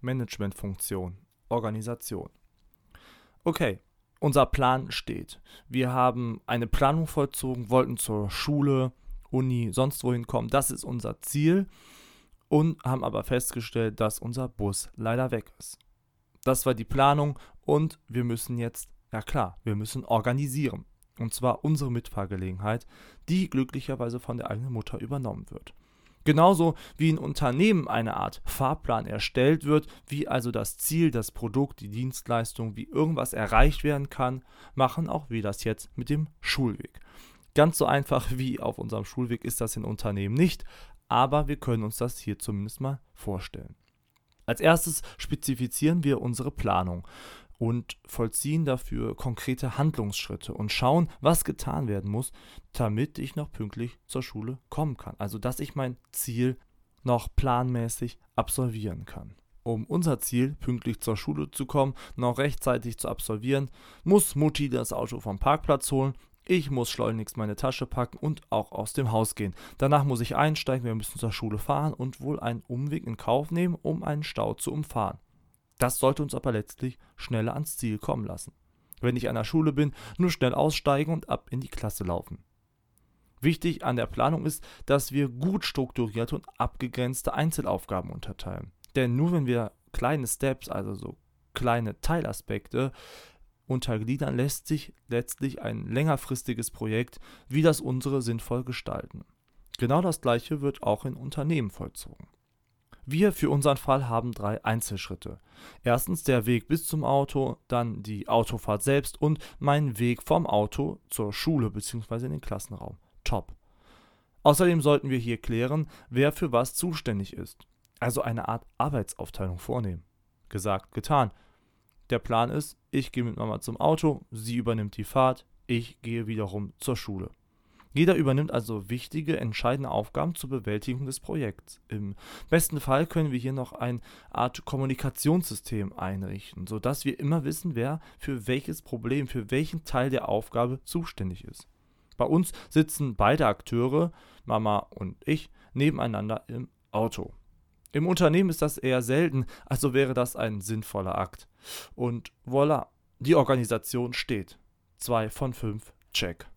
Managementfunktion, Organisation. Okay, unser Plan steht. Wir haben eine Planung vollzogen, wollten zur Schule, Uni, sonst wohin kommen. Das ist unser Ziel und haben aber festgestellt, dass unser Bus leider weg ist. Das war die Planung und wir müssen jetzt, ja klar, wir müssen organisieren. Und zwar unsere Mitfahrgelegenheit, die glücklicherweise von der eigenen Mutter übernommen wird. Genauso wie in Unternehmen eine Art Fahrplan erstellt wird, wie also das Ziel, das Produkt, die Dienstleistung, wie irgendwas erreicht werden kann, machen auch wir das jetzt mit dem Schulweg. Ganz so einfach wie auf unserem Schulweg ist das in Unternehmen nicht, aber wir können uns das hier zumindest mal vorstellen. Als erstes spezifizieren wir unsere Planung und vollziehen dafür konkrete Handlungsschritte und schauen, was getan werden muss, damit ich noch pünktlich zur Schule kommen kann. Also dass ich mein Ziel noch planmäßig absolvieren kann. Um unser Ziel, pünktlich zur Schule zu kommen, noch rechtzeitig zu absolvieren, muss Mutti das Auto vom Parkplatz holen. Ich muss schleunigst meine Tasche packen und auch aus dem Haus gehen. Danach muss ich einsteigen, wir müssen zur Schule fahren und wohl einen Umweg in Kauf nehmen, um einen Stau zu umfahren. Das sollte uns aber letztlich schneller ans Ziel kommen lassen. Wenn ich an der Schule bin, nur schnell aussteigen und ab in die Klasse laufen. Wichtig an der Planung ist, dass wir gut strukturierte und abgegrenzte Einzelaufgaben unterteilen. Denn nur wenn wir kleine Steps, also so kleine Teilaspekte, untergliedern, lässt sich letztlich ein längerfristiges Projekt wie das unsere sinnvoll gestalten. Genau das gleiche wird auch in Unternehmen vollzogen. Wir für unseren Fall haben drei Einzelschritte. Erstens der Weg bis zum Auto, dann die Autofahrt selbst und mein Weg vom Auto zur Schule bzw. in den Klassenraum. Top. Außerdem sollten wir hier klären, wer für was zuständig ist. Also eine Art Arbeitsaufteilung vornehmen. Gesagt, getan. Der Plan ist, ich gehe mit Mama zum Auto, sie übernimmt die Fahrt, ich gehe wiederum zur Schule. Jeder übernimmt also wichtige, entscheidende Aufgaben zur Bewältigung des Projekts. Im besten Fall können wir hier noch eine Art Kommunikationssystem einrichten, sodass wir immer wissen, wer für welches Problem, für welchen Teil der Aufgabe zuständig ist. Bei uns sitzen beide Akteure, Mama und ich, nebeneinander im Auto. Im Unternehmen ist das eher selten, also wäre das ein sinnvoller Akt. Und voilà, die Organisation steht. Zwei von fünf, check.